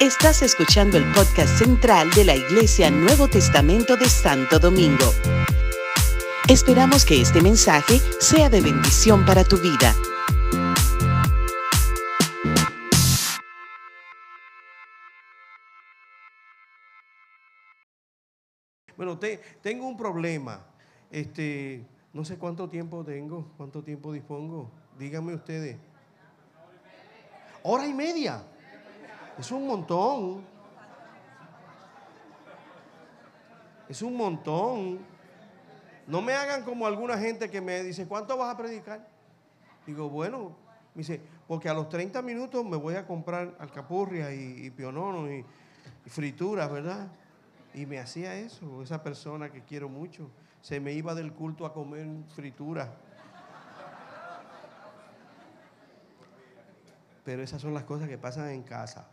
Estás escuchando el podcast central de la Iglesia Nuevo Testamento de Santo Domingo. Esperamos que este mensaje sea de bendición para tu vida. Bueno, te- tengo un problema. Este, no sé cuánto tiempo tengo, cuánto tiempo dispongo. Díganme ustedes. Hora y media. Es un montón. Es un montón. No me hagan como alguna gente que me dice, ¿cuánto vas a predicar? Digo, bueno, me dice, porque a los 30 minutos me voy a comprar alcapurria y, y pionono y, y frituras, ¿verdad? Y me hacía eso, esa persona que quiero mucho. Se me iba del culto a comer frituras. Pero esas son las cosas que pasan en casa.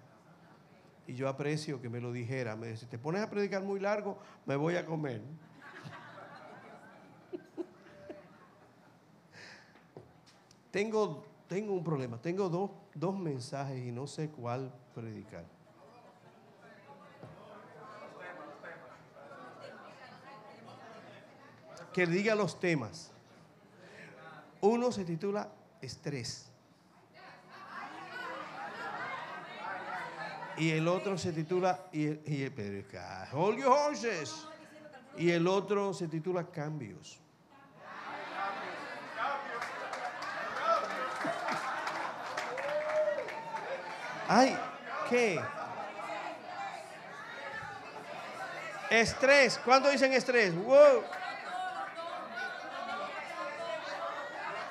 Y yo aprecio que me lo dijera. Me dice, te pones a predicar muy largo, me voy a comer. tengo, tengo un problema. Tengo dos, dos mensajes y no sé cuál predicar. que diga los temas. Uno se titula Estrés. Y el otro se titula y el, y pero Hold. Y el otro se titula Cambios. Ay, ¿qué? Estrés. ¿Cuánto dicen estrés? Wow.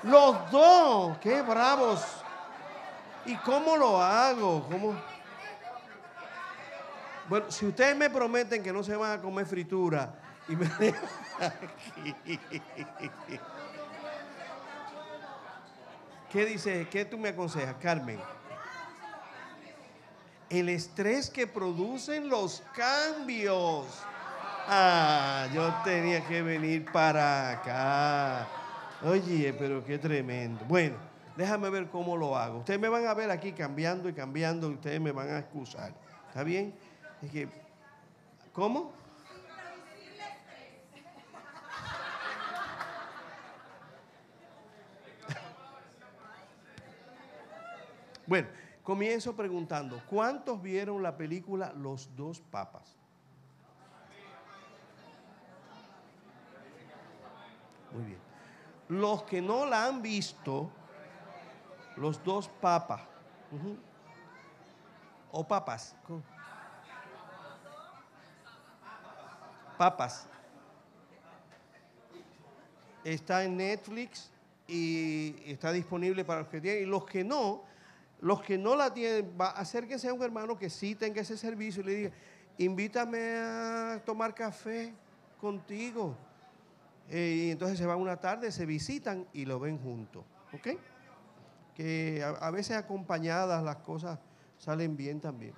Los dos, qué bravos. ¿Y cómo lo hago? ¿Cómo? Bueno, si ustedes me prometen que no se van a comer fritura y me dejan aquí. ¿Qué dice? ¿Qué tú me aconsejas, Carmen? El estrés que producen los cambios. Ah, yo tenía que venir para acá. Oye, pero qué tremendo. Bueno, déjame ver cómo lo hago. Ustedes me van a ver aquí cambiando y cambiando ustedes me van a excusar. ¿Está bien? Que, ¿cómo? Bueno, comienzo preguntando, ¿cuántos vieron la película Los dos papas? Muy bien. Los que no la han visto, los dos papas, o papas, ¿cómo? Papas, está en Netflix y está disponible para los que tienen. Y los que no, los que no la tienen, va, acérquense a un hermano que sí tenga ese servicio y le diga, invítame a tomar café contigo. Eh, y entonces se van una tarde, se visitan y lo ven juntos. ¿Ok? Que a, veces acompañadas las cosas salen bien también.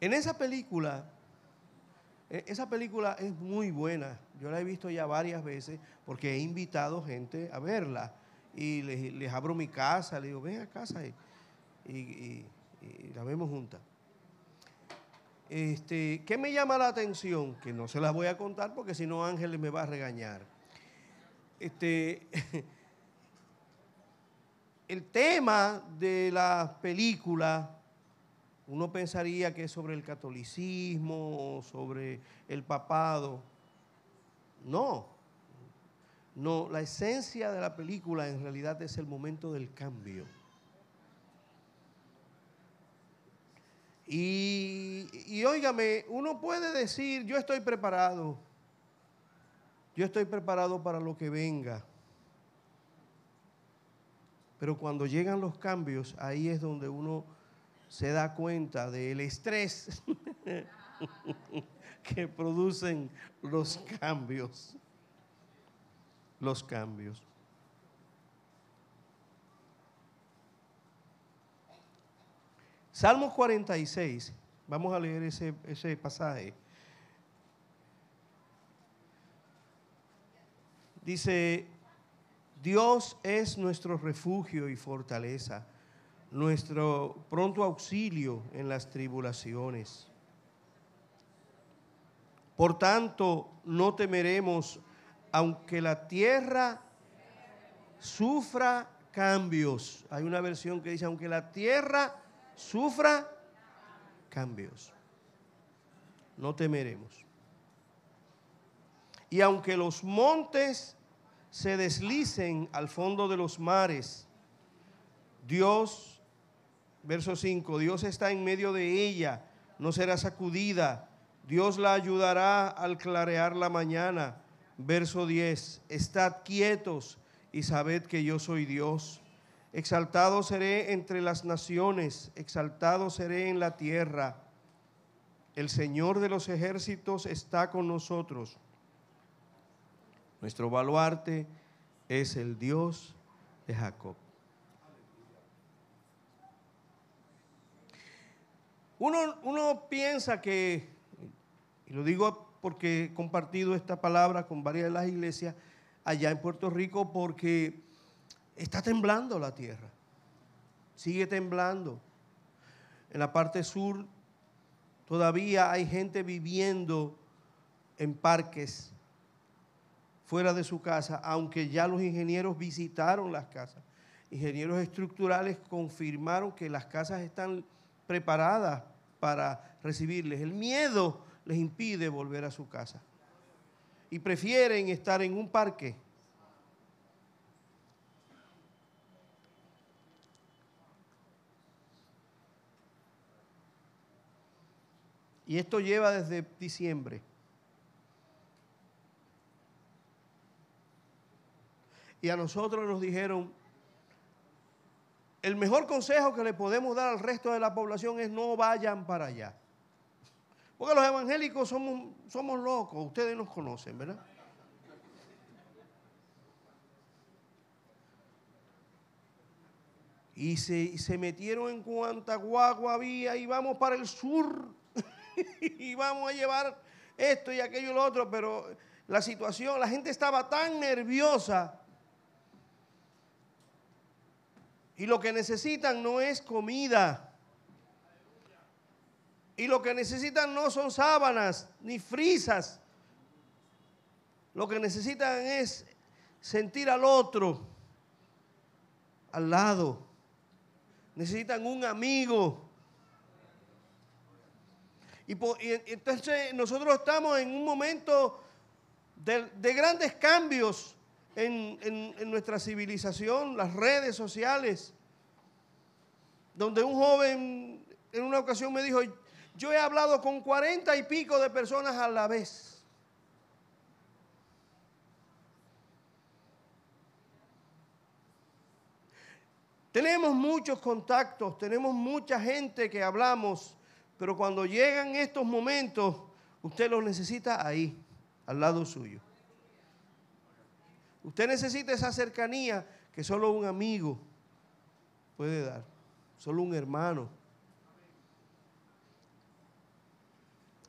En esa película, esa película es muy buena. Yo la he visto ya varias veces porque he invitado gente a verla. Y les, abro mi casa, les digo, ven a casa y- y la vemos juntas. Este, ¿Qué me llama la atención? Que no se las voy a contar porque si no Ángeles me va a regañar. Este, el tema de la película, uno pensaría que es sobre el catolicismo, sobre el papado. No, no, la esencia de la película en realidad es el momento del cambio. Y, y óigame, uno puede decir, yo estoy preparado, yo estoy preparado para lo que venga. Pero cuando llegan los cambios, ahí es donde uno se da cuenta del estrés que producen los cambios. Los cambios. Salmos 46, vamos a leer ese, ese pasaje. Dice, Dios es nuestro refugio y fortaleza, nuestro pronto auxilio en las tribulaciones. Por tanto, no temeremos, aunque la tierra sufra cambios. Hay una versión que dice, aunque la tierra sufra cambios, no temeremos. Y aunque los montes se deslicen al fondo de los mares, Dios, verso 5, Dios está en medio de ella, no será sacudida Dios la ayudará al clarear la mañana. Verso 10, estad quietos y sabed que yo soy Dios. Exaltado seré entre las naciones, exaltado seré en la tierra. El Señor de los ejércitos está con nosotros. Nuestro baluarte es el Dios de Jacob. Uno, piensa que y lo digo porque he compartido esta palabra con varias de las iglesias allá en Puerto Rico porque está temblando la tierra. Sigue temblando. En la parte sur todavía hay gente viviendo en parques fuera de su casa, aunque ya los ingenieros visitaron las casas. Ingenieros estructurales confirmaron que las casas están preparadas para recibirles. El miedo les impide volver a su casa. Y prefieren estar en un parque. Y esto lleva desde diciembre. Y a nosotros nos dijeron, el mejor consejo que le podemos dar al resto de la población es no vayan para allá. Porque los evangélicos somos, locos, ustedes nos conocen, ¿verdad? Y se, se metieron en cuanta guagua había y vamos para el sur y vamos a llevar esto y aquello y lo otro, pero la situación, la gente estaba tan nerviosa y lo que necesitan no es comida. Y lo que necesitan no son sábanas ni frisas. Lo que necesitan es sentir al otro al lado. Necesitan un amigo. Y, entonces nosotros estamos en un momento de, grandes cambios en, en nuestra civilización, las redes sociales, donde un joven en una ocasión me dijo, yo he hablado con cuarenta y pico de personas a la vez. Tenemos muchos contactos, tenemos mucha gente que hablamos, pero cuando llegan estos momentos, usted los necesita ahí, al lado suyo. Usted necesita esa cercanía que solo un amigo puede dar, solo un hermano.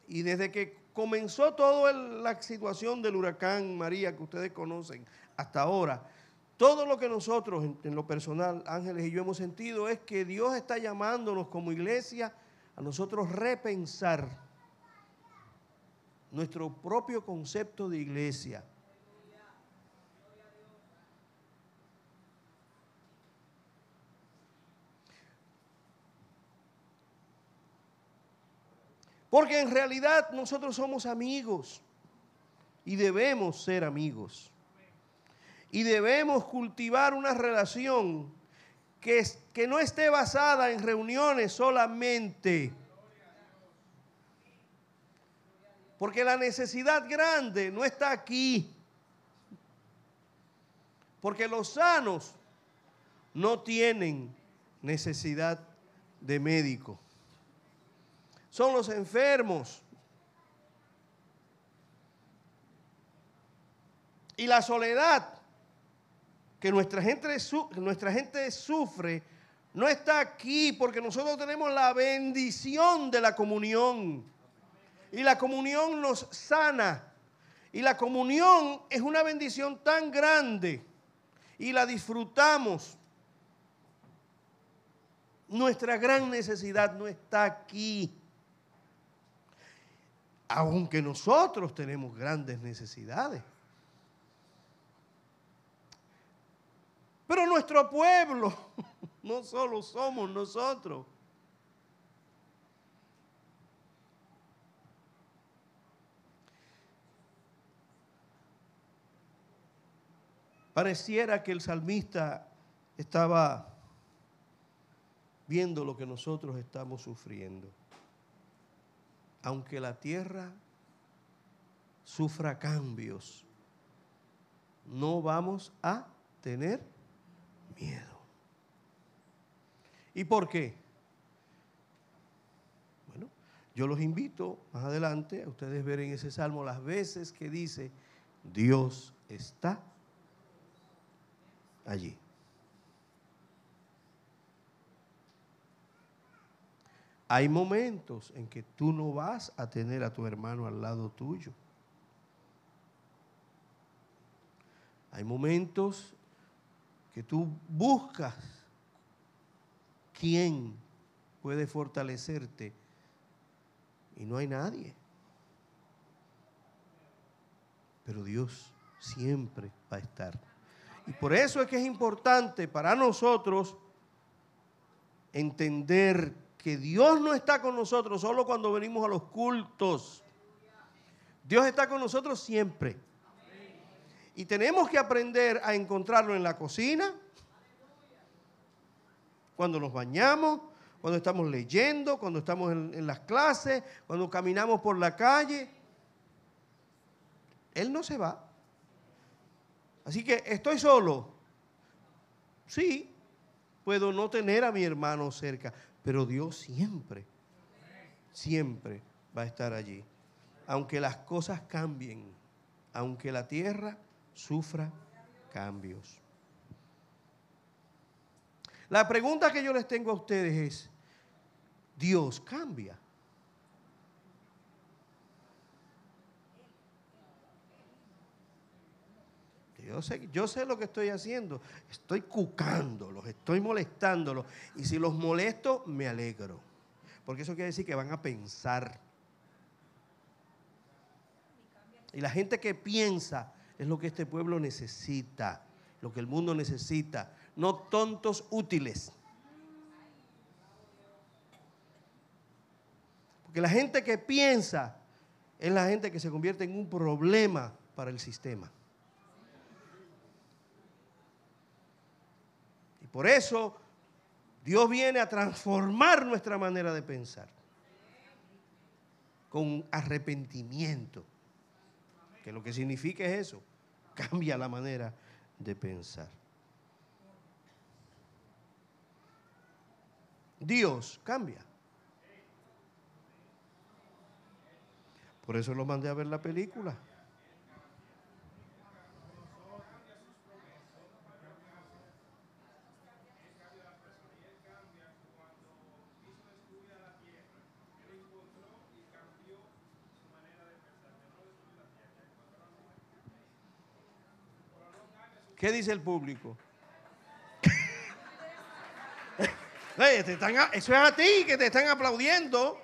Y desde que comenzó toda la situación del huracán María que ustedes conocen hasta ahora, todo lo que nosotros en, lo personal, Ángeles y yo hemos sentido es que Dios está llamándonos como iglesia a nosotros repensar nuestro propio concepto de iglesia. Porque en realidad nosotros somos amigos y debemos ser amigos. Y debemos cultivar una relación que, que no esté basada en reuniones solamente. Porque la necesidad grande no está aquí. Porque los sanos no tienen necesidad de médico son los enfermos. Y la soledad que nuestra gente, nuestra gente sufre no está aquí porque nosotros tenemos la bendición de la comunión. Y la comunión nos sana. Y la comunión es una bendición tan grande y la disfrutamos Nuestra gran necesidad no está aquí. Aunque nosotros tenemos grandes necesidades. Pero nuestro pueblo no solo somos nosotros. Pareciera que el salmista estaba viendo lo que nosotros estamos sufriendo. Aunque la tierra sufra cambios, no vamos a tener miedo. ¿Y por qué? Bueno, yo los invito más adelante a ustedes ver en ese salmo las veces que dice, Dios está allí. Hay momentos en que tú no vas a tener a tu hermano al lado tuyo. Hay momentos que tú buscas quién puede fortalecerte y no hay nadie. Pero Dios siempre va a estar. Y por eso es que es importante para nosotros entender que Dios no está con nosotros solo cuando venimos a los cultos. Dios está con nosotros siempre. Y tenemos que aprender a encontrarlo en la cocina, cuando nos bañamos, cuando estamos leyendo, cuando estamos en, las clases, cuando caminamos por la calle. Él no se va. Así que estoy solo. Sí, puedo no tener a mi hermano cerca, pero Dios siempre, siempre va a estar allí. Aunque las cosas cambien, aunque la tierra sufra cambios. La pregunta que yo les tengo a ustedes es, ¿Dios cambia? Yo sé, lo que estoy haciendo. Estoy cucándolos, estoy molestándolos. Y si los molesto, me alegro. Porque eso quiere decir que van a pensar. Y la gente que piensa es lo que este pueblo necesita, lo que el mundo necesita. No tontos útiles. Porque la gente que piensa es la gente que se convierte en un problema para el sistema. Por eso Dios viene a transformar nuestra manera de pensar con arrepentimiento, que lo que significa es eso, cambia la manera de pensar. Dios cambia. Por eso lo mandé a ver la película. ¿Qué dice el público? eso es a ti que te están aplaudiendo.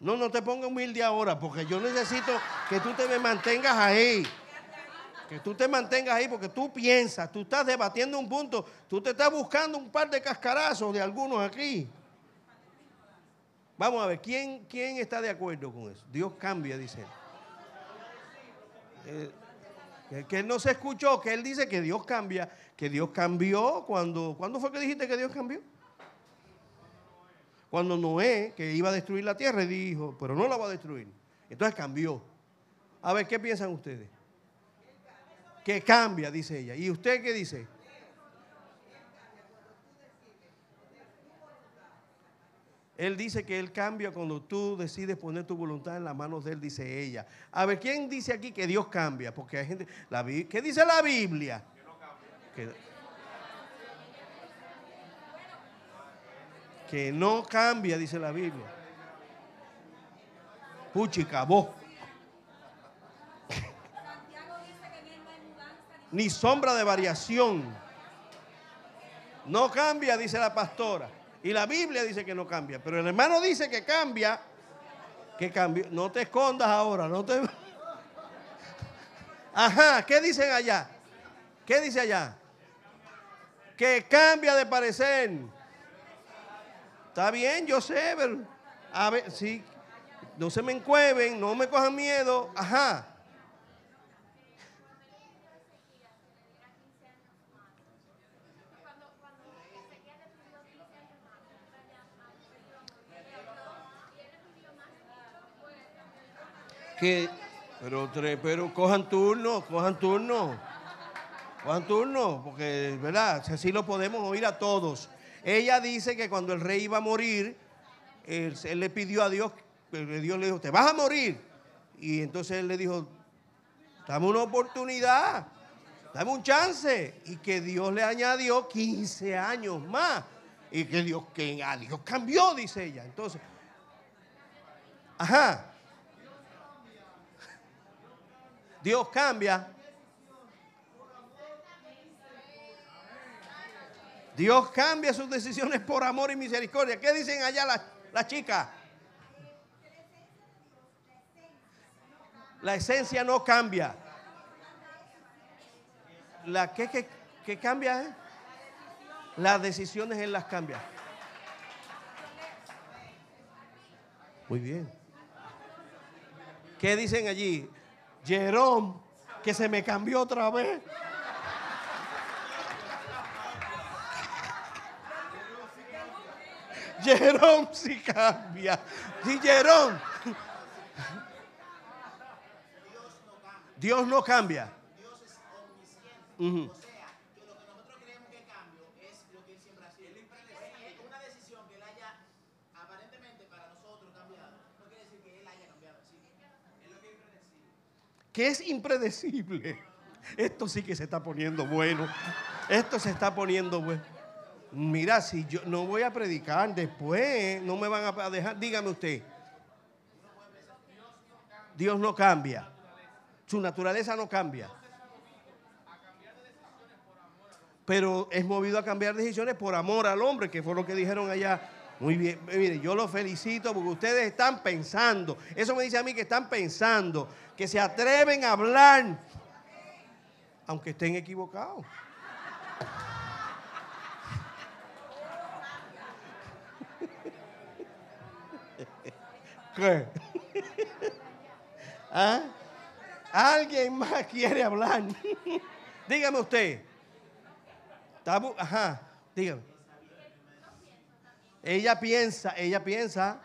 No, no te pongas humilde ahora, porque yo necesito que tú te me mantengas ahí. Que tú te mantengas ahí, porque tú piensas, tú estás debatiendo un punto, tú te estás buscando un par de cascarazos de algunos aquí. Vamos a ver, ¿quién, quién está de acuerdo con eso? Dios cambia, dice. Eh, que él no se escuchó, que él dice que Dios cambia, que Dios cambió cuando, ¿cuándo fue que dijiste que Dios cambió? Cuando Noé, que iba a destruir la tierra, dijo, pero no la va a destruir. Entonces cambió. A ver, ¿qué piensan ustedes? Que cambia, dice ella. ¿Y usted qué dice? Él dice que Él cambia cuando tú decides poner tu voluntad en las manos de Él, dice ella. A ver, ¿quién dice aquí que Dios cambia? Porque hay gente, ¿qué dice la Biblia? Que no cambia. Que, no cambia, dice la Biblia. Puchica, vos. Ni sombra de variación. No cambia, dice la pastora. Y la Biblia dice que no cambia. Pero el hermano dice que cambia. Que cambia. No te escondas ahora. No te... Ajá. ¿Qué dicen allá? ¿Qué dice allá? Que cambia de parecer. Está bien, yo sé, a ver, sí, no se me encueven, no me cojan miedo. Ajá. Que, pero, pero cojan turno, cojan turno, cojan turno, porque, ¿verdad? Así lo podemos oír a todos. Ella dice que cuando el rey iba a morir, él, le pidió a Dios, Dios le dijo, te vas a morir. Y entonces él le dijo, dame una oportunidad, dame un chance. Y que Dios le añadió 15 años más. Y que Dios, que a Dios cambió, dice ella. Entonces, ajá. Dios cambia. Dios cambia sus decisiones por amor y misericordia. ¿Qué dicen allá las, chicas? La esencia no cambia. La que, que, cambia, eh? Las decisiones él las cambia. Muy bien. ¿Qué dicen allí? Jerome, que se me cambió otra vez. Jerome si cambia. Sí, Jerome. Dios no cambia. Dios es omnisciente. O sea, que lo que nosotros creemos que cambio es lo que él siempre ha sido. Es una decisión que él haya aparentemente para nosotros cambiado. No quiere decir que él haya cambiado. Sí. Es lo que es impredecible. ¿Qué es impredecible? Esto sí que se está poniendo bueno. Esto se está poniendo bueno. Mira, si yo no voy a predicar después, no me van a dejar. Dígame usted. Dios no cambia. Su naturaleza no cambia. Pero es movido a cambiar decisiones por amor al hombre, que fue lo que dijeron allá. Muy bien, mire, yo los felicito porque ustedes están pensando. Eso me dice a mí que están pensando, que se atreven a hablar, aunque estén equivocados. ¿Ah? ¿Alguien más quiere hablar? dígame usted. Ajá, dígame. Ella piensa, ella piensa.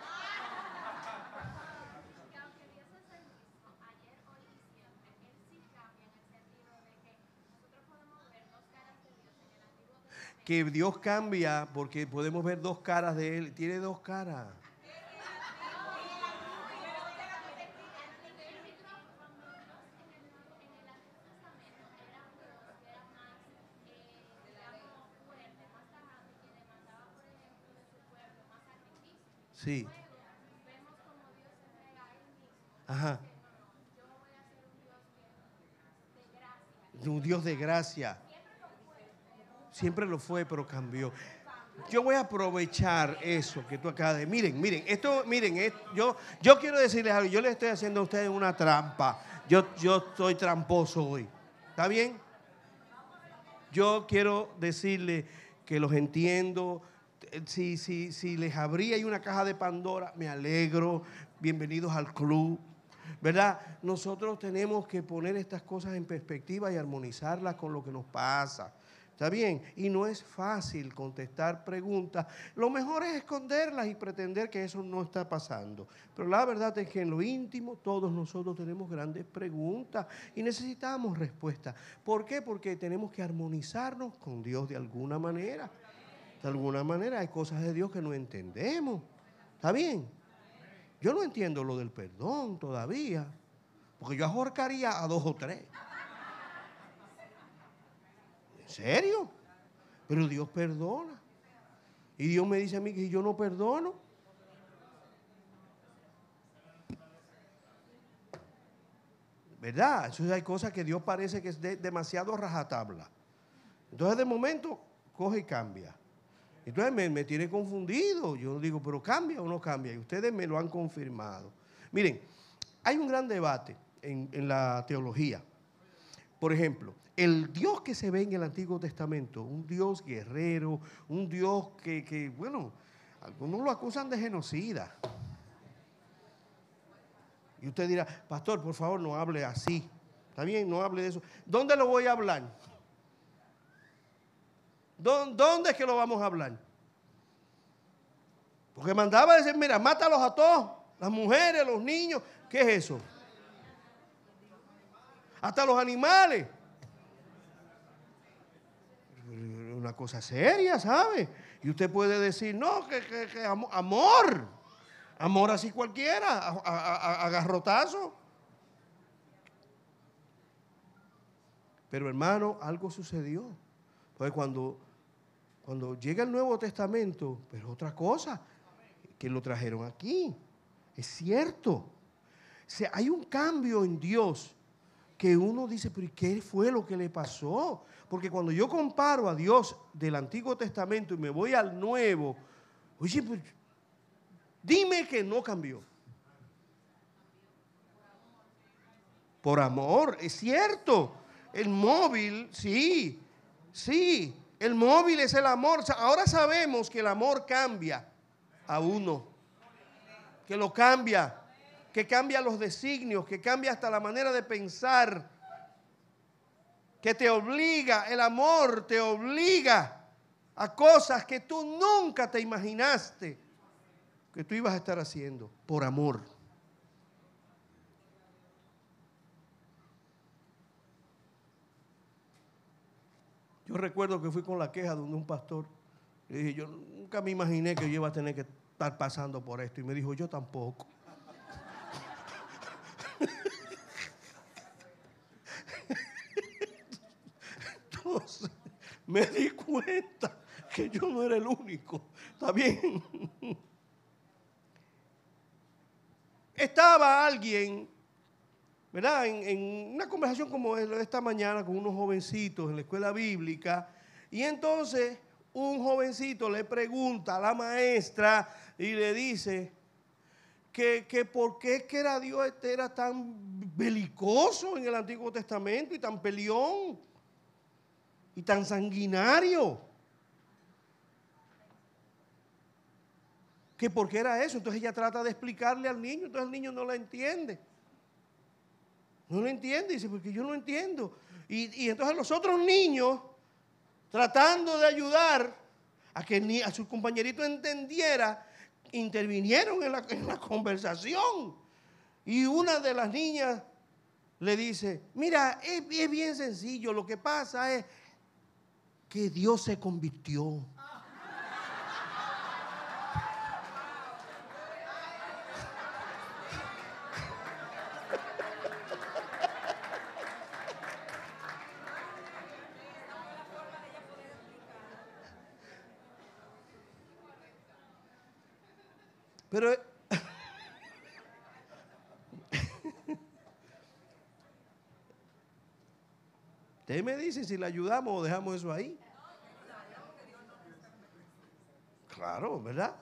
Que Dios cambia porque podemos ver dos caras de Él. Tiene dos caras. Sí. Ajá. Un Dios de gracia. Siempre lo fue, pero cambió. Yo voy a aprovechar eso que tú acabas de. Miren, miren, esto, miren, yo, yo quiero decirles algo. Yo le estoy haciendo a ustedes una trampa. Yo, yo estoy tramposo hoy. ¿Está bien? Yo quiero decirle que los entiendo si, si, si les abría ahí una caja de Pandora, me alegro. Bienvenidos al club. ¿Verdad? Nosotros tenemos que poner estas cosas en perspectiva y armonizarlas con lo que nos pasa. ¿Está bien? Y no es fácil contestar preguntas. Lo mejor es esconderlas y pretender que eso no está pasando. Pero la verdad es que en lo íntimo todos nosotros tenemos grandes preguntas y necesitamos respuestas. ¿Por qué? Porque tenemos que armonizarnos con Dios de alguna manera. De alguna manera hay cosas de Dios que no entendemos. ¿Está bien? Yo no entiendo lo del perdón todavía. Porque yo ahorcaría a dos o tres. ¿En serio? Pero Dios perdona. Y Dios me dice a mí que yo no perdono. ¿Verdad? Eso hay cosas que Dios parece que es demasiado rajatabla. Entonces de momento coge y cambia. Entonces me, tiene confundido. Yo digo, pero cambia o no cambia. Y ustedes me lo han confirmado. Miren, hay un gran debate en, en la teología. Por ejemplo, el Dios que se ve en el Antiguo Testamento, un Dios guerrero, un Dios que, que, bueno, algunos lo acusan de genocida. Y usted dirá, pastor, por favor, no hable así. Está bien, no hable de eso. ¿Dónde lo voy a hablar? ¿Dónde es que lo vamos a hablar? Porque mandaba decir, mira, mátalos a todos, las mujeres, los niños. ¿Qué es eso? Hasta los animales. Una cosa seria, ¿sabe? Y usted puede decir, no, que, amor. Amor así cualquiera, a, garrotazo. Pero hermano, algo sucedió. Pues cuando cuando llega el Nuevo Testamento, pero otra cosa, que lo trajeron aquí. Es cierto. O hay un cambio en Dios que uno dice, pero ¿qué fue lo que le pasó? Porque cuando yo comparo a Dios del Antiguo Testamento y me voy al Nuevo, oye, pues, dime que no cambió. Por amor, es cierto. El móvil, sí, sí, el móvil es el amor. Ahora sabemos que el amor cambia a uno. Que lo cambia. Que cambia los designios. Que cambia hasta la manera de pensar. Que te obliga. El amor te obliga a cosas que tú nunca te imaginaste que tú ibas a estar haciendo por amor. Yo recuerdo que fui con la queja de un pastor. Le dije, yo nunca me imaginé que yo iba a tener que estar pasando por esto. Y me dijo, yo tampoco. Entonces, me di cuenta que yo no era el único. ¿Está bien? Estaba alguien ¿verdad? En, una conversación como esta mañana con unos jovencitos en la escuela bíblica, y entonces un jovencito le pregunta a la maestra y le dice que, que por qué que era Dios este era tan belicoso en el Antiguo Testamento y tan peleón y tan sanguinario. Que por qué era eso. Entonces ella trata de explicarle al niño, entonces el niño no la entiende. No lo entiende, dice, porque yo no entiendo. Y, entonces los otros niños, tratando de ayudar a que a su compañerito entendiera, intervinieron en la, conversación. Y una de las niñas le dice, mira, es, es bien sencillo, lo que pasa es que Dios se convirtió. Pero Ustedes me dicen si le ayudamos o dejamos eso ahí. Claro, ¿verdad?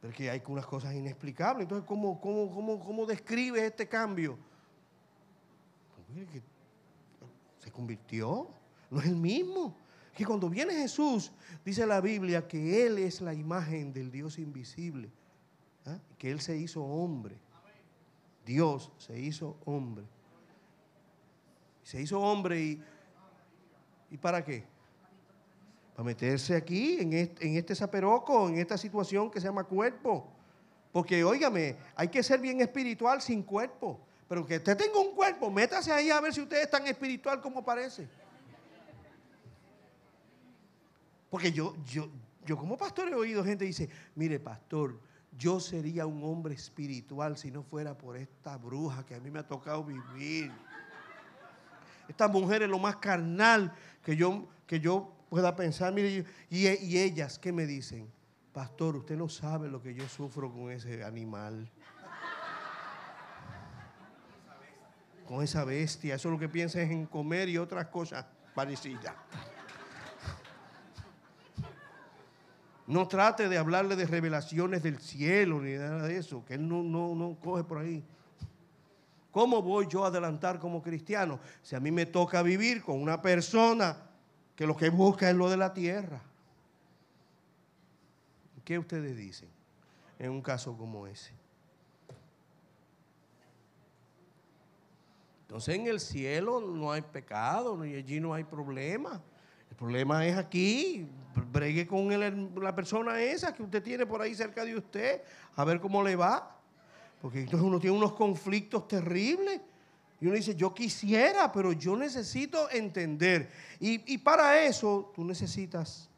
Porque hay unas cosas inexplicables. Entonces, ¿cómo, cómo, cómo, cómo describe este cambio? Pues se convirtió, no es el mismo que cuando viene Jesús, dice la Biblia que Él es la imagen del Dios invisible, ¿ah? que Él se hizo hombre. Dios se hizo hombre. Se hizo hombre y, ¿y para qué? Para meterse aquí, en este, en este zaperoco, en esta situación que se llama cuerpo. Porque, óigame, hay que ser bien espiritual sin cuerpo. Pero que usted tenga un cuerpo, métase ahí a ver si usted es tan espiritual como parece. Porque yo, yo, yo como pastor he oído gente dice, mire pastor, yo sería un hombre espiritual si no fuera por esta bruja que a mí me ha tocado vivir. Esta mujer es lo más carnal que yo, que yo pueda pensar. Mire, y, y ellas, ¿qué me dicen? Pastor, usted no sabe lo que yo sufro con ese animal. Con esa bestia. Eso es lo que piensa es en comer y otras cosas parecidas. No trate de hablarle de revelaciones del cielo ni nada de eso, que él no, no, no coge por ahí. ¿Cómo voy yo a adelantar como cristiano si a mí me toca vivir con una persona que lo que busca es lo de la tierra? ¿Qué ustedes dicen en un caso como ese? Entonces en el cielo no hay pecado, y allí no hay problema. El problema es aquí, bregue con la persona esa que usted tiene por ahí cerca de usted, a ver cómo le va. Porque entonces uno tiene unos conflictos terribles. Y uno dice, yo quisiera, pero yo necesito entender. Y, y para eso tú necesitas,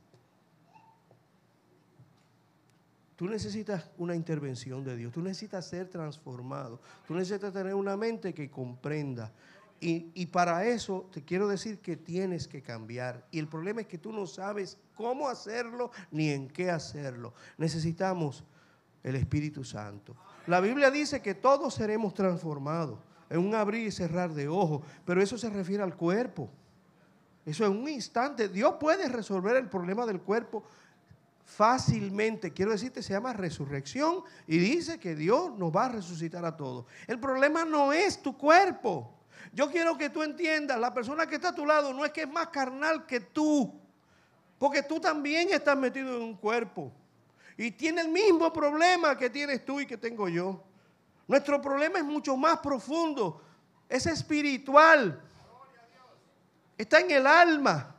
tú necesitas una intervención de Dios. Tú necesitas ser transformado. Tú necesitas tener una mente que comprenda. Y, para eso te quiero decir que tienes que cambiar. Y el problema es que tú no sabes cómo hacerlo ni en qué hacerlo. Necesitamos el Espíritu Santo. La Biblia dice que todos seremos transformados en un abrir y cerrar de ojos, pero eso se refiere al cuerpo. Eso en un instante. Dios puede resolver el problema del cuerpo fácilmente. Quiero decirte, se llama resurrección y dice que Dios nos va a resucitar a todos. El problema no es tu cuerpo. Yo quiero que tú entiendas, la persona que está a tu lado no es que es más carnal que tú, porque tú también estás metido en un cuerpo y tiene el mismo problema que tienes tú y que tengo yo. Nuestro problema es mucho más profundo, es espiritual, está en el alma.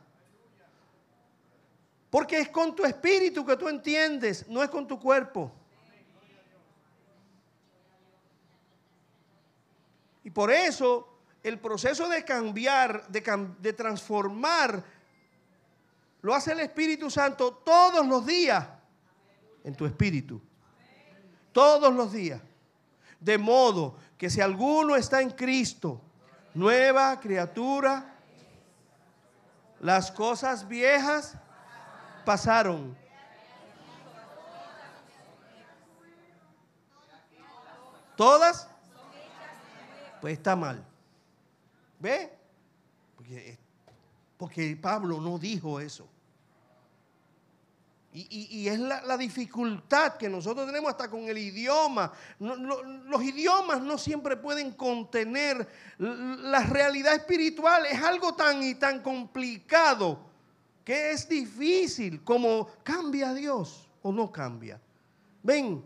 Porque es con tu espíritu que tú entiendes, no es con tu cuerpo. Y por eso el proceso de cambiar, de, transformar, lo hace el Espíritu Santo todos los días en tu espíritu. Todos los días. De modo que si alguno está en Cristo, nueva criatura, las cosas viejas pasaron. ¿Todas? Pues está mal. ¿Ve? Porque, Pablo no dijo eso. Y, es la, dificultad que nosotros tenemos hasta con el idioma. los idiomas no siempre pueden contener la realidad espiritual. Es algo tan y tan complicado que es difícil como cambia Dios o no cambia. Ven,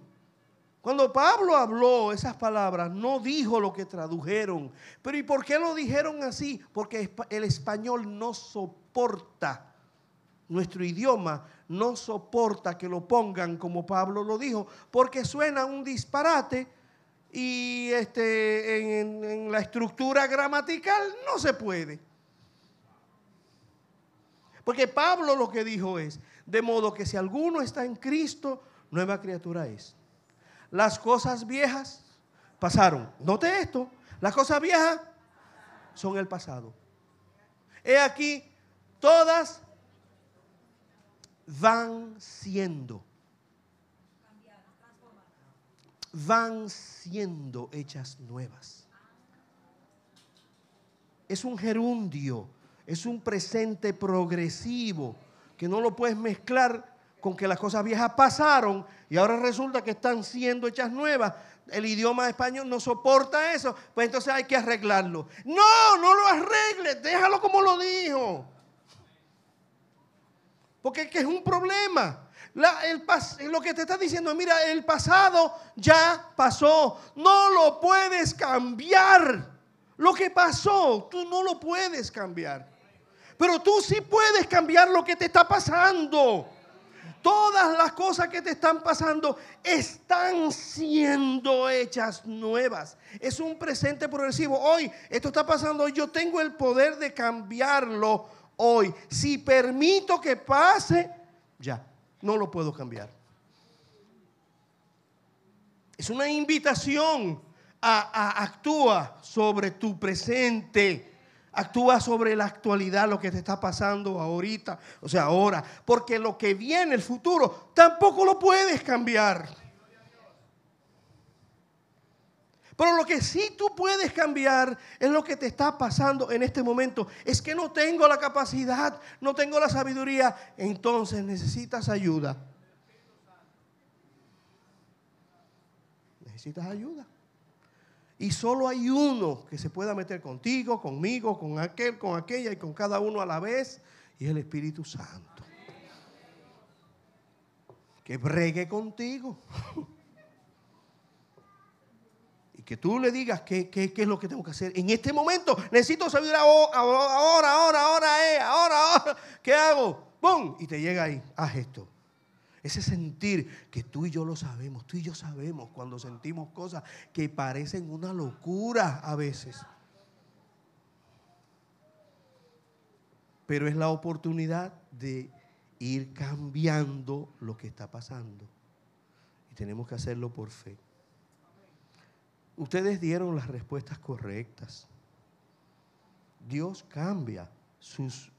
cuando Pablo habló esas palabras, no dijo lo que tradujeron. Pero ¿y por qué lo dijeron así? Porque el español no soporta, nuestro idioma no soporta que lo pongan como Pablo lo dijo, porque suena un disparate y este, en, en la estructura gramatical no se puede. Porque Pablo lo que dijo es, de modo que si alguno está en Cristo, nueva criatura es. Las cosas viejas pasaron. Note esto, las cosas viejas son el pasado. He aquí, todas van siendo. Van siendo hechas nuevas. Es un gerundio, es un presente progresivo que no lo puedes mezclar con que las cosas viejas pasaron y ahora resulta que están siendo hechas nuevas. El idioma español no soporta eso, pues entonces hay que arreglarlo. No, no lo arregles, déjalo como lo dijo. Porque es que es un problema. lo que te está diciendo, mira, el pasado ya pasó. No lo puedes cambiar. Lo que pasó, tú no lo puedes cambiar. Pero tú sí puedes cambiar lo que te está pasando. Todas las cosas que te están pasando están siendo hechas nuevas. Es un presente progresivo. Hoy, esto está pasando, yo tengo el poder de cambiarlo hoy. Si permito que pase, ya, no lo puedo cambiar. Es una invitación a, a actúa sobre tu presente Actúa sobre la actualidad, lo que te está pasando ahorita, o sea, ahora. Porque lo que viene, el futuro, tampoco lo puedes cambiar. Pero lo que sí tú puedes cambiar es lo que te está pasando en este momento. Es que no tengo la capacidad, no tengo la sabiduría. Entonces necesitas ayuda. Necesitas ayuda. Y solo hay uno que se pueda meter contigo, conmigo, con aquel, con aquella y con cada uno a la vez, y es el Espíritu Santo. Que bregue contigo. Y que tú le digas qué, qué, es lo que tengo que hacer. En este momento necesito saber ahora, ahora, ahora, ahora, eh, ahora, ahora. ¿Qué hago? ¡Bum! Y te llega ahí, haz esto. Ese sentir que tú y yo lo sabemos, tú y yo sabemos cuando sentimos cosas que parecen una locura a veces. Pero es la oportunidad de ir cambiando lo que está pasando. Y tenemos que hacerlo por fe. Ustedes dieron las respuestas correctas. Dios cambia sus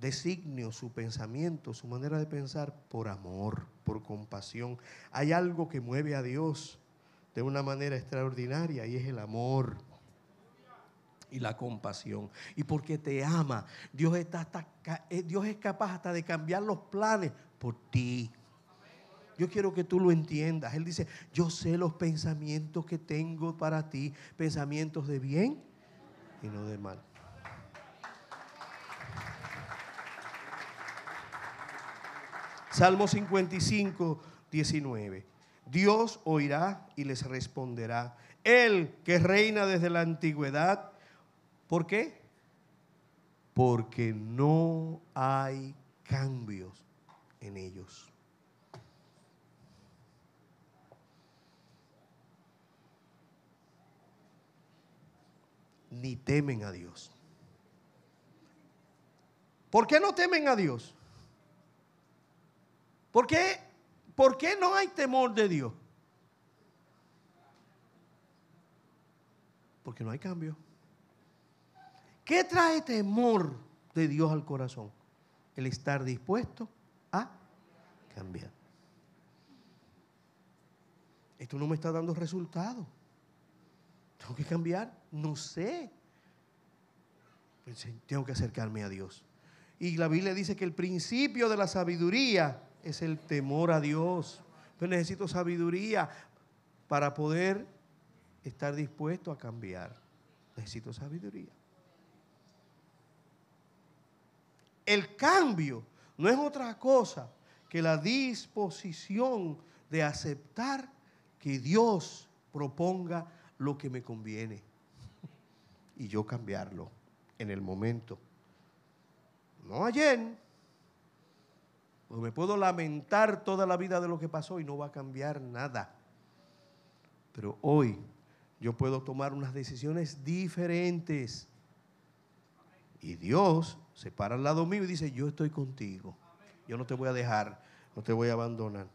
designio, su pensamiento, su manera de pensar por amor, por compasión. Hay algo que mueve a Dios de una manera extraordinaria y es el amor y la compasión. Y porque te ama, Dios, está hasta, eh, Dios es capaz hasta de cambiar los planes por ti. Yo quiero que tú lo entiendas. Él dice, yo sé los pensamientos que tengo para ti, pensamientos de bien y no de mal. Salmo 55, 19. Dios oirá y les responderá. Él que reina desde la antigüedad. ¿Por qué? Porque no hay cambios en ellos. Ni temen a Dios. ¿Por qué no temen a Dios? ¿Por qué, ¿Por qué no hay temor de Dios? Porque no hay cambio. ¿Qué trae temor de Dios al corazón? El estar dispuesto a cambiar. Esto no me está dando resultado. Tengo que cambiar. No sé. Pues, tengo que acercarme a Dios. Y la Biblia dice que el principio de la sabiduría es el temor a Dios. Yo necesito sabiduría para poder estar dispuesto a cambiar. Necesito sabiduría. El cambio no es otra cosa que la disposición de aceptar que Dios proponga lo que me conviene y yo cambiarlo en el momento. No ayer, porque me puedo lamentar toda la vida de lo que pasó y no va a cambiar nada. Pero hoy yo puedo tomar unas decisiones diferentes. Y Dios se para al lado mío y dice, yo estoy contigo. Yo no te voy a dejar, no te voy a abandonar.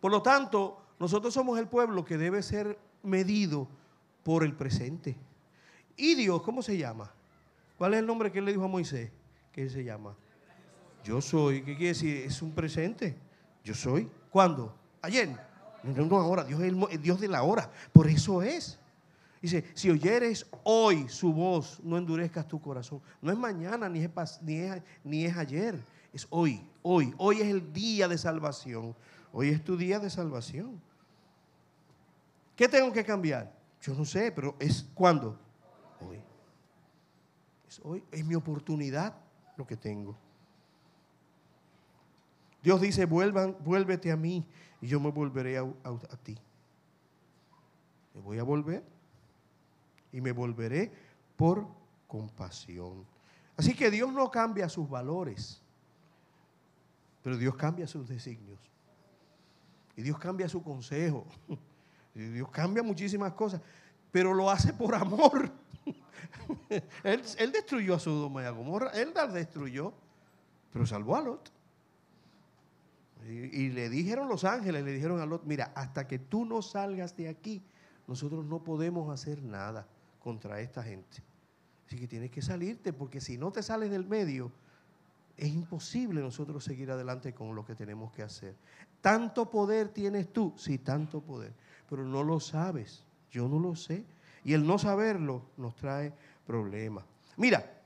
Por lo tanto, nosotros somos el pueblo que debe ser medido por el presente. ¿Y Dios cómo se llama? ¿Cuál es el nombre que él le dijo a Moisés? ¿Qué se llama? Yo soy, ¿qué quiere decir? Es un presente. Yo soy. ¿Cuándo? Ayer. No, no, ahora. Dios es el, Dios de la hora. Por eso es. Dice, si oyeres hoy su voz, no endurezcas tu corazón. No es mañana, ni es, ni es, ni es ayer. Es hoy, hoy. Hoy es el día de salvación. Hoy es tu día de salvación. ¿Qué tengo que cambiar? Yo no sé, pero es cuándo? Hoy. Es hoy. Es mi oportunidad lo que tengo. Dios dice, Vuelvan, vuélvete a mí y yo me volveré a, ti. Me voy a volver y me volveré por compasión. Así que Dios no cambia sus valores, pero Dios cambia sus designios. Y Dios cambia su consejo. Y Dios cambia muchísimas cosas, pero lo hace por amor. él, destruyó a Sodoma y a Gomorra, él la destruyó, pero salvó a Lot. Y, le dijeron los ángeles, le dijeron a Lot, mira, hasta que tú no salgas de aquí, nosotros no podemos hacer nada contra esta gente. Así que tienes que salirte, porque si no te sales del medio, es imposible nosotros seguir adelante con lo que tenemos que hacer. Tanto poder tienes tú, sí, tanto poder, pero no lo sabes, yo no lo sé. Y el no saberlo nos trae problemas. Mira,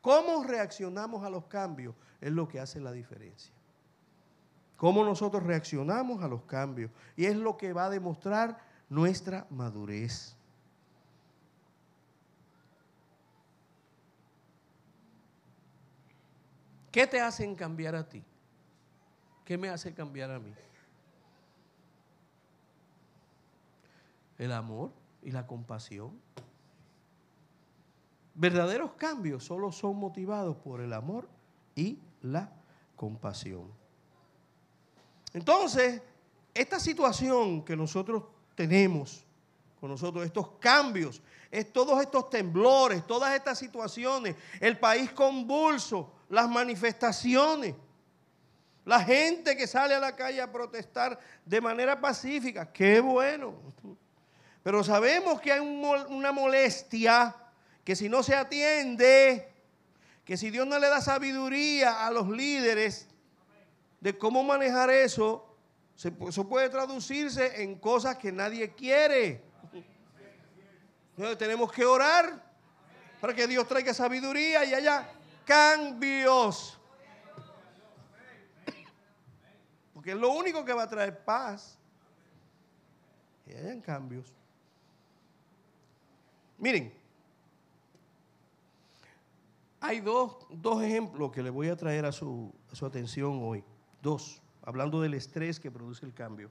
cómo reaccionamos a los cambios es lo que hace la diferencia. Cómo nosotros reaccionamos a los cambios. Y es lo que va a demostrar nuestra madurez. ¿Qué te hacen cambiar a ti? ¿Qué me hace cambiar a mí? El amor y la compasión. Verdaderos cambios solo son motivados por el amor y la compasión. Entonces, esta situación que nosotros tenemos con nosotros, estos cambios, es todos estos temblores, todas estas situaciones, el país convulso, las manifestaciones, la gente que sale a la calle a protestar de manera pacífica, qué bueno. Pero sabemos que hay una molestia que si no se atiende, que si Dios no le da sabiduría a los líderes de cómo manejar eso, eso puede traducirse en cosas que nadie quiere. Entonces tenemos que orar para que Dios traiga sabiduría y haya cambios. Porque es lo único que va a traer paz. Que hayan cambios. Miren, hay dos, ejemplos que le voy a traer a su, a su atención hoy. Dos, hablando del estrés que produce el cambio.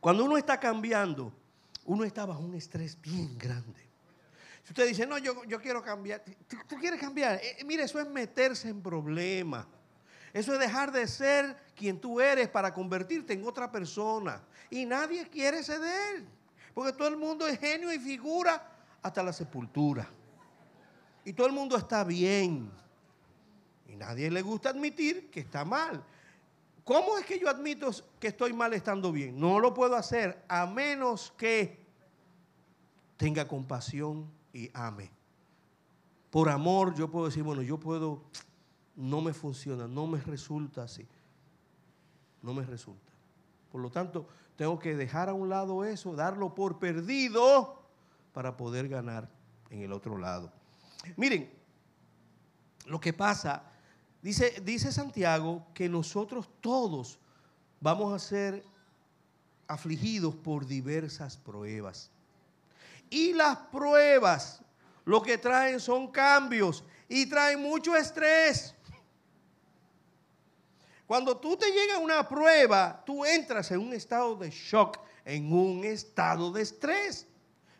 Cuando uno está cambiando, uno está bajo un estrés bien grande. Si usted dice, no, yo, quiero cambiar, ¿tú, quieres cambiar? Eh, eh, mire, eso es meterse en problemas. Eso es dejar de ser quien tú eres para convertirte en otra persona. Y nadie quiere ceder. Porque todo el mundo es genio y figura hasta la sepultura. Y todo el mundo está bien. Nadie le gusta admitir que está mal. ¿Cómo es que yo admito que estoy mal estando bien? No lo puedo hacer a menos que tenga compasión y ame. Por amor yo puedo decir, bueno, yo puedo, no me funciona, no me resulta así. No me resulta. Por lo tanto, tengo que dejar a un lado eso, darlo por perdido para poder ganar en el otro lado. Miren, lo que pasa, dice, dice Santiago que nosotros todos vamos a ser afligidos por diversas pruebas. Y las pruebas lo que traen son cambios y traen mucho estrés. Cuando tú te llega una prueba, tú entras en un estado de shock, en un estado de estrés.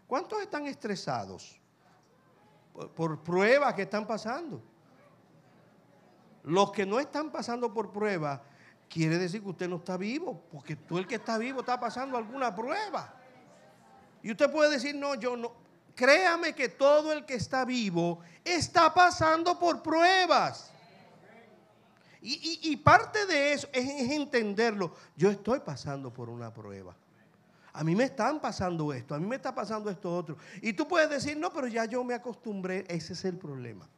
¿Cuántos están estresados por, pruebas que están pasando? Los que no están pasando por pruebas, quiere decir que usted no está vivo, porque tú el que está vivo está pasando alguna prueba. Y usted puede decir, no, yo no. Créame que todo el que está vivo está pasando por pruebas. Y, parte de eso es, es entenderlo. Yo estoy pasando por una prueba a mí me están pasando esto, a mí me está pasando esto otro. Y tú puedes decir, no, pero ya yo me acostumbré, ese es el problema.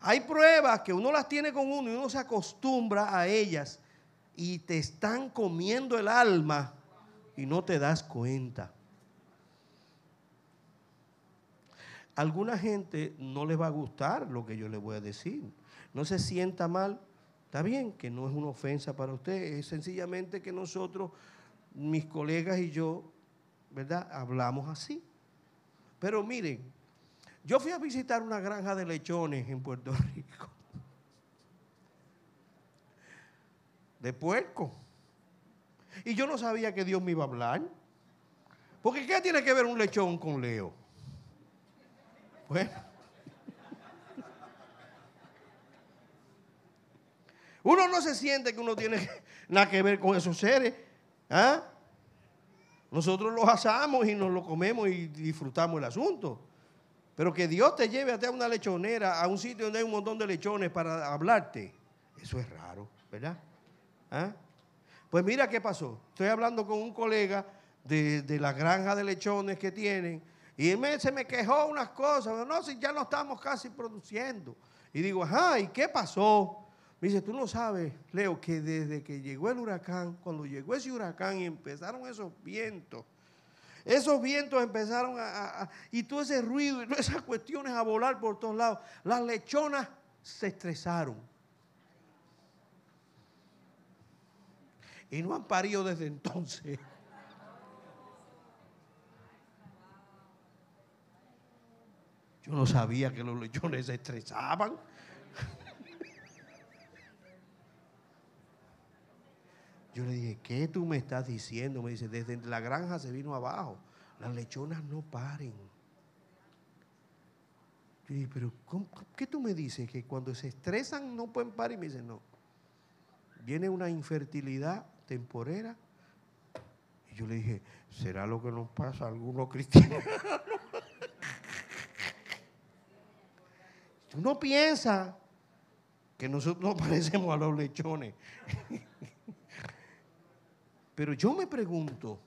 Hay pruebas que uno las tiene con uno y uno se acostumbra a ellas y te están comiendo el alma y no te das cuenta. alguna gente no les va a gustar lo que yo le voy a decir. No se sienta mal. Está bien que no es una ofensa para usted, es sencillamente que nosotros mis colegas y yo, ¿verdad? Hablamos así. Pero miren, yo fui a visitar una granja de lechones en Puerto Rico. De puerco. Y yo no sabía que Dios me iba a hablar. Porque ¿qué tiene que ver un lechón con Leo? Pues. Uno no se siente que uno tiene nada que ver con esos seres. ¿Ah? Nosotros los asamos y nos lo comemos y disfrutamos el asunto. Pero que Dios te lleve a una lechonera, a un sitio donde hay un montón de lechones para hablarte, eso es raro, ¿verdad? ¿Ah? Pues mira qué pasó. Estoy hablando con un colega de, la granja de lechones que tienen y él me, se me quejó unas cosas. No, si ya no estamos casi produciendo. Y digo, ajá, ¿y qué pasó? Me dice, tú no sabes, Leo, que desde que llegó el huracán, cuando llegó ese huracán y empezaron esos vientos, esos vientos empezaron a, y todo ese ruido y todas esas cuestiones a volar por todos lados. Las lechonas se estresaron. Y no han parido desde entonces. Yo no sabía que los lechones se estresaban. Yo le dije, ¿qué tú me estás diciendo? Me dice, desde la granja se vino abajo. Las lechonas no paren. Yo dije, pero ¿qué tú me dices? Que cuando se estresan no pueden parar. Y me dice, no. Viene una infertilidad temporera. Y yo le dije, ¿será lo que nos pasa a algunos cristianos? Tú no piensas que nosotros no parecemos a los lechones. Pero yo me pregunto,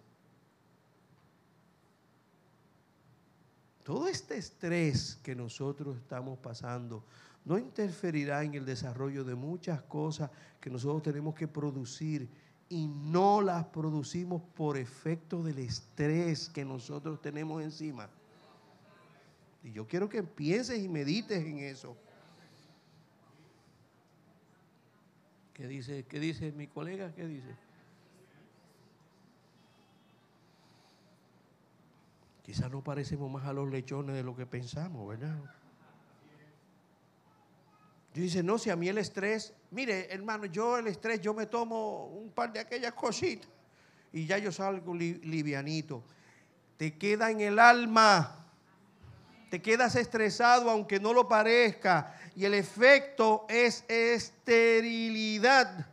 todo este estrés que nosotros estamos pasando no interferirá en el desarrollo de muchas cosas que nosotros tenemos que producir y no las producimos por efecto del estrés que nosotros tenemos encima. Y yo quiero que pienses y medites en eso. ¿Qué dice, qué dice mi colega? ¿Qué dice? Quizás no parecemos más a los lechones de lo que pensamos, ¿verdad? Yo dice, no, si a mí el estrés, mire, hermano, yo el estrés, yo me tomo un par de aquellas cositas y ya yo salgo livianito. Te queda en el alma, te quedas estresado aunque no lo parezca y el efecto es esterilidad.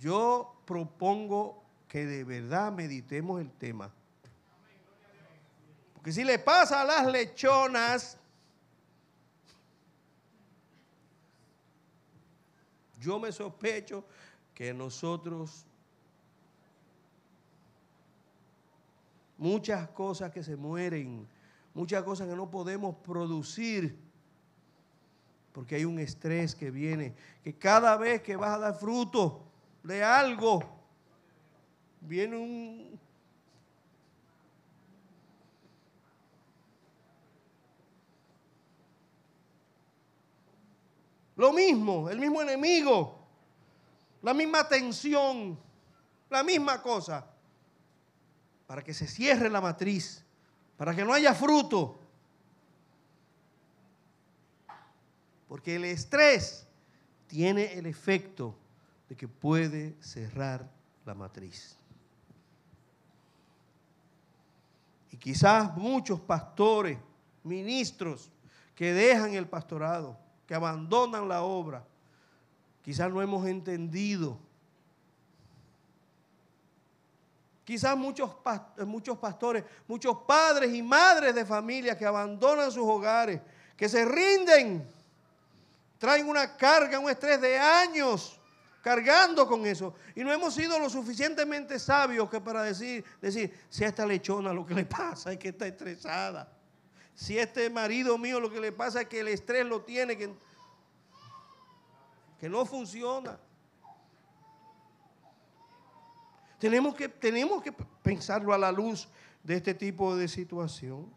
Yo propongo que de verdad meditemos el tema. Porque si le pasa a las lechonas, yo me sospecho que nosotros muchas cosas que se mueren, muchas cosas que no podemos producir, porque hay un estrés que viene, que cada vez que vas a dar fruto de algo, viene un, Lo mismo, el mismo enemigo, la misma tensión, la misma cosa, para que se cierre la matriz, para que no haya fruto. Porque el estrés tiene el efecto de que puede cerrar la matriz. Y quizás muchos pastores, ministros que dejan el pastorado, que abandonan la obra, quizás no hemos entendido. Quizás muchos, muchos pastores, muchos padres y madres de familia que abandonan sus hogares, que se rinden, traen una carga, un estrés de años cargando con eso. Y no hemos sido lo suficientemente sabios que para decir, decir, si esta lechona lo que le pasa es que está estresada. Si este marido mío lo que le pasa es que el estrés lo tiene, que, que no funciona. Tenemos que, tenemos que pensarlo a la luz de este tipo de situación.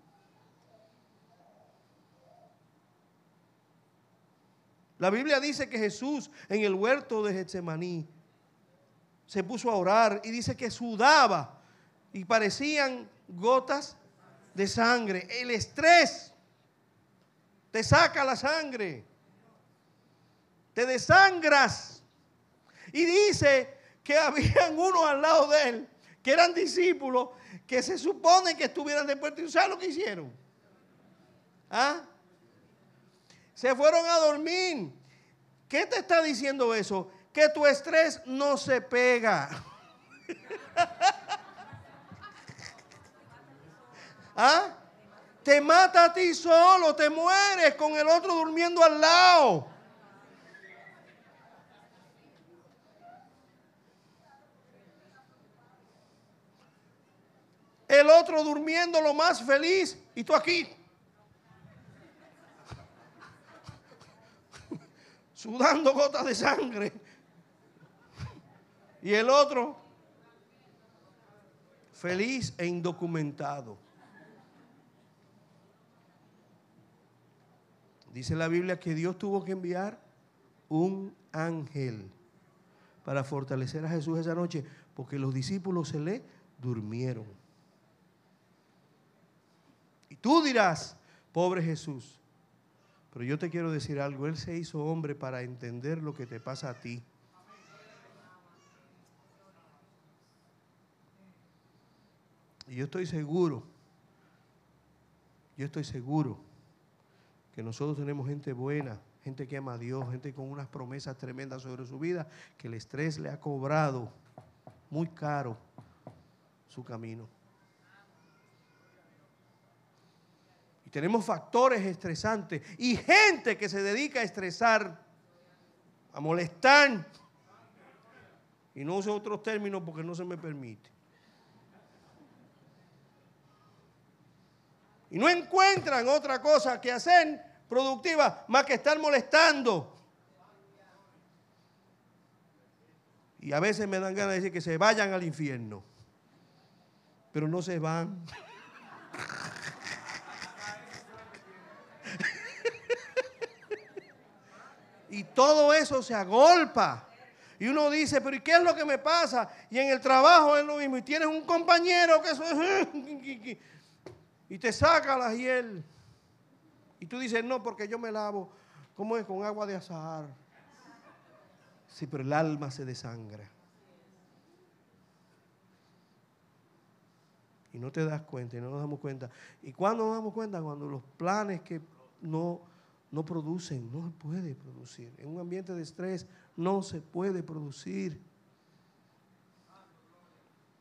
La Biblia dice que Jesús en el huerto de Getsemaní se puso a orar y dice que sudaba y parecían gotas de sangre. El estrés te saca la sangre. Te desangras. Y dice que habían unos al lado de él, que eran discípulos, que se supone que estuvieran de puerto. ¿Y sabes lo que hicieron? ¿Ah? Se fueron a dormir. ¿Qué te está diciendo eso? Que tu estrés no se pega. ¿Ah? Te mata a ti solo, te mueres con el otro durmiendo al lado. El otro durmiendo lo más feliz y tú aquí. Sudando gotas de sangre. Y el otro feliz e indocumentado. Dice la Biblia que Dios tuvo que enviar un ángel para fortalecer a Jesús esa noche, porque los discípulos se le durmieron. Y tú dirás, pobre Jesús, pero yo te quiero decir algo, Él se hizo hombre para entender lo que te pasa a ti. Y yo estoy seguro, yo estoy seguro que nosotros tenemos gente buena, gente que ama a Dios, gente con unas promesas tremendas sobre su vida, que el estrés le ha cobrado muy caro su camino. Y tenemos factores estresantes y gente que se dedica a estresar, a molestar. Y no uso otros términos porque no se me permite. Y no encuentran otra cosa que hacer productiva más que estar molestando. Y a veces me dan ganas de decir que se vayan al infierno. Pero no se van. y todo eso se agolpa. Y uno dice, pero ¿y qué es lo que me pasa? Y en el trabajo es lo mismo. Y tienes un compañero que eso y te saca la hiel. Y tú dices, no, porque yo me lavo, ¿cómo es? Con agua de azahar. Sí, pero el alma se desangra. Y no te das cuenta, y no nos damos cuenta. ¿Y cuándo nos damos cuenta? Cuando los planes que no, no producen, no se puede producir. En un ambiente de estrés no se puede producir.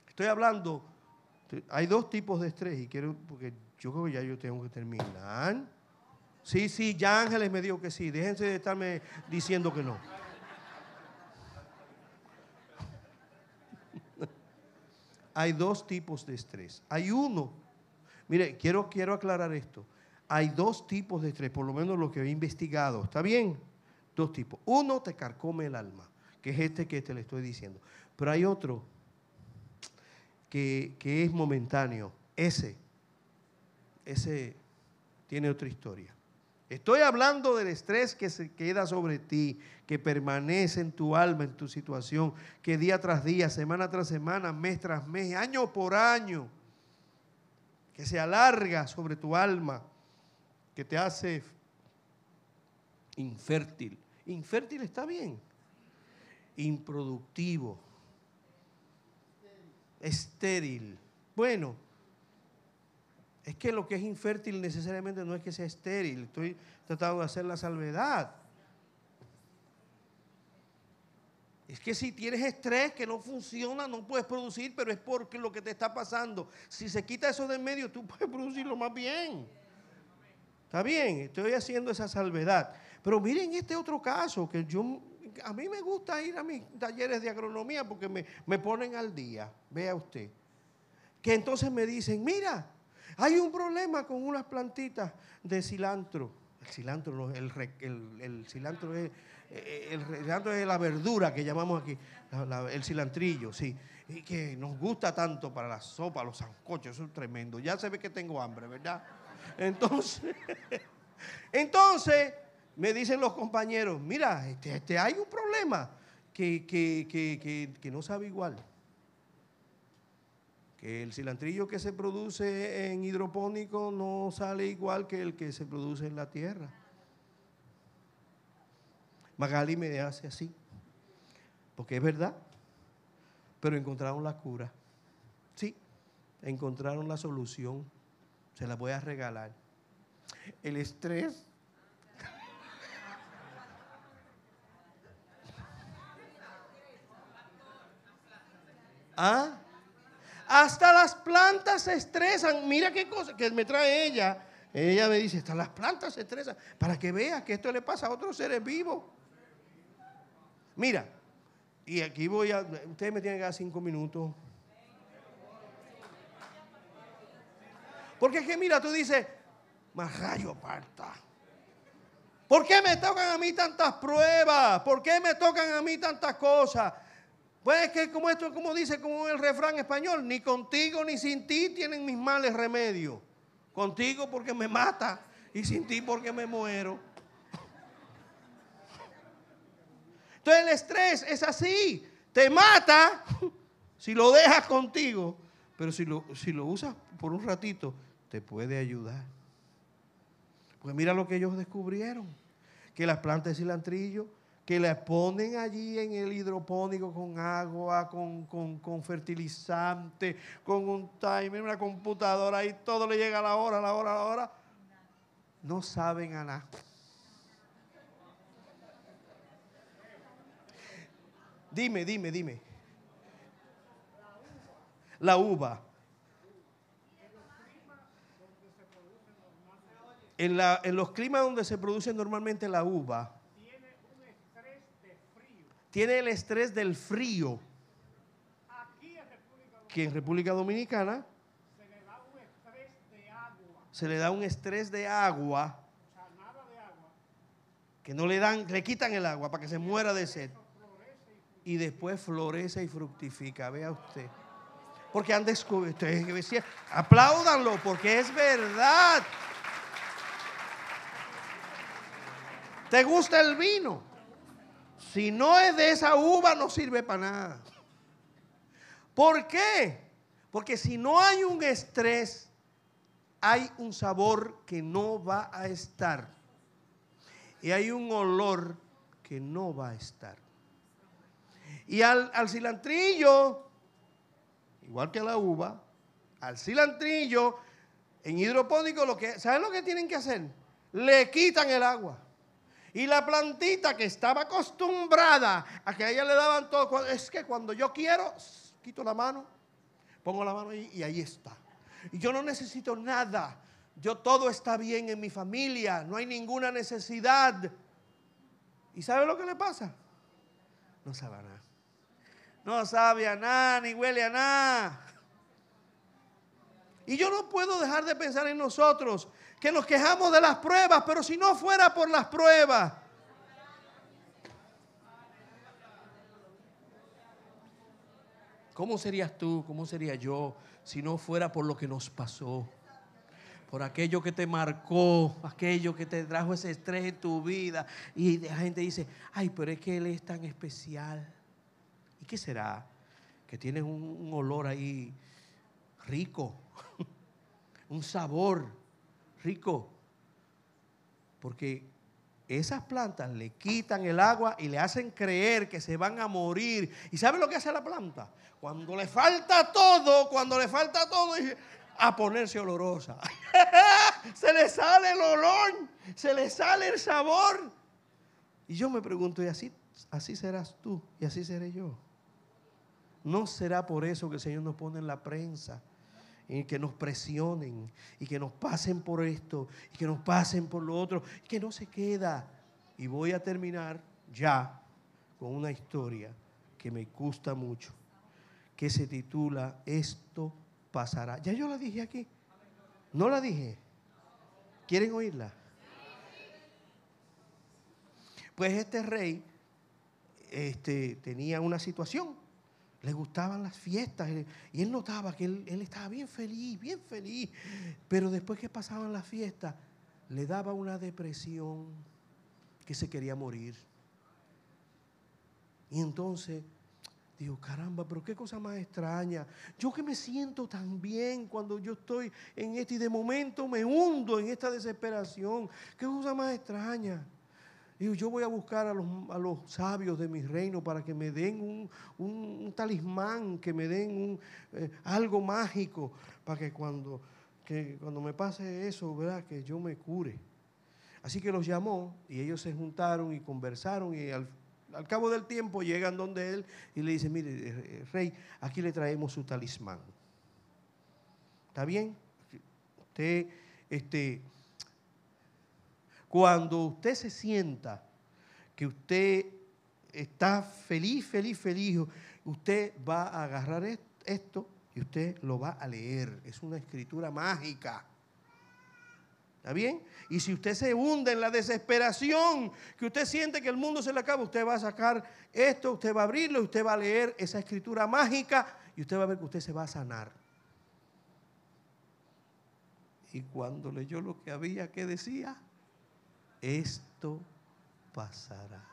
Estoy hablando hay dos tipos de estrés y quiero, porque yo creo que ya yo tengo que terminar. Sí, sí, ya Ángeles me dijo que sí. Déjense de estarme diciendo que no. Hay dos tipos de estrés. Hay uno, mire, quiero, quiero aclarar esto. Hay dos tipos de estrés, por lo menos lo que he investigado. ¿Está bien? Dos tipos. Uno te carcome el alma, que es este que te le estoy diciendo. Pero hay otro que, es momentáneo, ese, ese tiene otra historia. Estoy hablando del estrés que se queda sobre ti, que permanece en tu alma, en tu situación, que día tras día, semana tras semana, mes tras mes, año por año, que se alarga sobre tu alma, que te hace infértil. Infértil está bien, improductivo estéril. Bueno, es que lo que es infértil necesariamente no es que sea estéril. Estoy tratando de hacer la salvedad. Es que si tienes estrés que no funciona, no puedes producir, pero es porque lo que te está pasando. Si se quita eso del medio, tú puedes producirlo más bien. Está bien, estoy haciendo esa salvedad. Pero miren este otro caso, que yo a mí me gusta ir a mis talleres de agronomía porque me, ponen al día, vea usted. Que entonces me dicen, mira, hay un problema con unas plantitas de cilantro. El cilantro, no, el, el, cilantro es, eh, el cilantro es la verdura que llamamos aquí, el cilantrillo, sí. Y que nos gusta tanto para la sopa, los zancochos, eso es tremendo. Ya se ve que tengo hambre, ¿verdad? Entonces, entonces me dicen los compañeros, mira, este, este hay un problema que, que, no sabe igual. Que el cilantrillo que se produce en hidropónico no sale igual que el que se produce en la tierra. Magali me hace así, porque es verdad, pero encontraron la cura. Sí, encontraron la solución, se la voy a regalar. El estrés ¿Ah? Hasta las plantas se estresan. Mira qué cosa que me trae ella. Ella me dice, hasta las plantas se estresan. Para que vea que esto le pasa a otros seres vivos. Mira, y aquí voy a... Ustedes me tienen que dar cinco minutos. Porque es que mira, tú dices, más rayo parta. ¿Por qué me tocan a mí tantas pruebas? ¿Por qué me tocan a mí tantas cosas? Pues que como esto, como dice como el refrán español, ni contigo ni sin ti tienen mis males remedio. Contigo porque me mata y sin ti porque me muero. Entonces el estrés es así. te mata si lo dejas contigo, pero si lo, si lo usas por un ratito, te puede ayudar. Pues mira lo que ellos descubrieron, que las plantas de cilantrillo, que las ponen allí en el hidropónico con agua, con, con, fertilizante, con un timer, una computadora y todo le llega a la hora, a la hora, a la hora. No saben a nada. Dime, dime, dime. La uva. En, la, en los climas donde se produce normalmente la uva, tiene el estrés del frío. Que en República Dominicana se le da un estrés de agua. Que no le dan, le quitan el agua para que se muera de sed. Y después florece y fructifica. Vea usted. Porque han descubierto. Apláudanlo porque es verdad. ¿Te gusta el vino? Si no es de esa uva, no sirve para nada. ¿Por qué? Porque si no hay un estrés, hay un sabor que no va a estar. Y hay un olor que no va a estar. Y al, cilantrillo, igual que a la uva, al cilantrillo, en hidropónico, lo que, ¿saben lo que tienen que hacer? Le quitan el agua. Y la plantita que estaba acostumbrada a que a ella le daban todo, es que cuando yo quiero, quito la mano, pongo la mano ahí y ahí está. Y yo no necesito nada. Yo todo está bien en mi familia, no hay ninguna necesidad. ¿Y sabe lo que le pasa? No sabe a nada. No sabe a nada, ni huele a nada. Y yo no puedo dejar de pensar en nosotros que nos quejamos de las pruebas, pero si no fuera por las pruebas, ¿cómo serías tú? ¿Cómo sería yo si no fuera por lo que nos pasó? Por aquello que te marcó, aquello que te trajo ese estrés en tu vida. Y la gente dice, ay, pero es que Él es tan especial. ¿Y qué será? Que tienes un, un olor ahí rico, un sabor rico. Porque esas plantas le quitan el agua y le hacen creer que se van a morir. ¿Y sabe lo que hace la planta? Cuando le falta todo, cuando le falta todo, a ponerse olorosa. se le sale el olor, se le sale el sabor. Y yo me pregunto, ¿y así, así serás tú? ¿Y así seré yo? ¿No será por eso que el Señor nos pone en la prensa? Y que nos presionen y que nos pasen por esto y que nos pasen por lo otro y que no se queda. Y voy a terminar ya con una historia que me gusta mucho, que se titula Esto pasará. Ya yo la dije aquí. No la dije. ¿Quieren oírla? Pues este rey este, tenía una situación le gustaban las fiestas y él notaba que él, estaba bien feliz, bien feliz. Pero después que pasaban las fiestas, le daba una depresión que se quería morir. Y entonces digo, caramba, pero qué cosa más extraña. Yo que me siento tan bien cuando yo estoy en esto y de momento me hundo en esta desesperación. Qué cosa más extraña. Digo, yo voy a buscar a los, sabios de mi reino para que me den un, talismán, que me den eh, algo mágico, para que cuando, cuando me pase eso, ¿verdad? que yo me cure. Así que los llamó y ellos se juntaron y conversaron y al, cabo del tiempo llegan donde él y le dicen, mire, eh, eh, rey, aquí le traemos su talismán. ¿Está bien? Usted, este cuando usted se sienta que usted está feliz, feliz, feliz, usted va a agarrar esto y usted lo va a leer. Es una escritura mágica. ¿Está bien? Y si usted se hunde en la desesperación, que usted siente que el mundo se le acaba, usted va a sacar esto, usted va a abrirlo, usted va a leer esa escritura mágica y usted va a ver que usted se va a sanar. Y cuando leyó lo que había, ¿qué decía? esto pasará.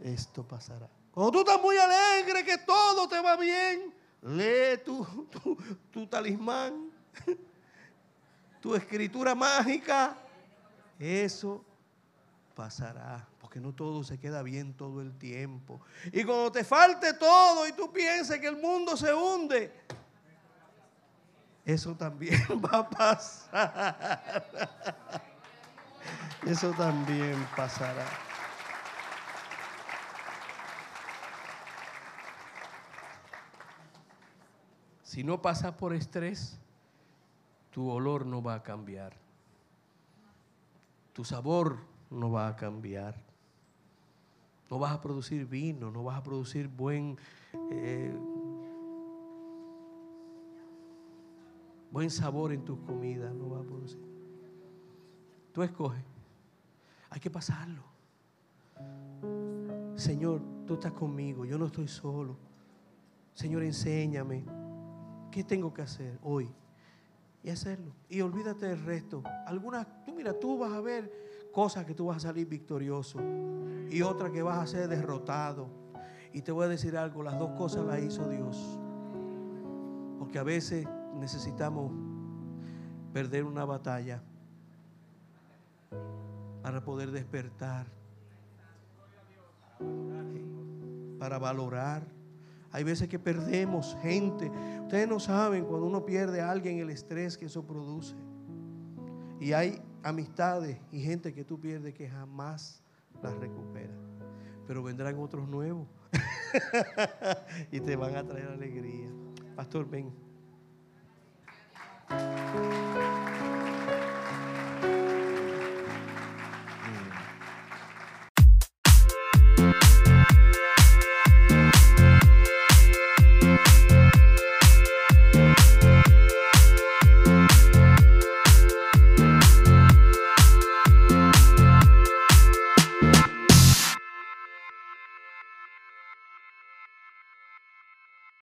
esto pasará. Cuando tú estás muy alegre que todo te va bien, lee tu, tu, tu talismán, tu escritura mágica. Eso pasará, porque no todo se queda bien todo el tiempo. Y cuando te falte todo y tú pienses que el mundo se hunde, eso también va a pasar. Eso también pasará. Si no pasas por estrés, tu olor no va a cambiar. Tu sabor no va a cambiar. No vas a producir vino, no vas a producir buen, eh, buen sabor en tus comidas, no vas a producir. Tú escoges. Hay que pasarlo. Señor, tú estás conmigo, yo no estoy solo. Señor, enséñame qué tengo que hacer hoy y hacerlo. Y olvídate del resto. Algunas, tú mira, tú vas a ver cosas que tú vas a salir victorioso y otras que vas a ser derrotado. Y te voy a decir algo, las dos cosas las hizo Dios. Porque a veces necesitamos perder una batalla para poder despertar, para valorar. Hay veces que perdemos gente. Ustedes no saben cuando uno pierde a alguien el estrés que eso produce. Y hay amistades y gente que tú pierdes que jamás las recupera. Pero vendrán otros nuevos y te van a traer alegría. Pastor, ven. Música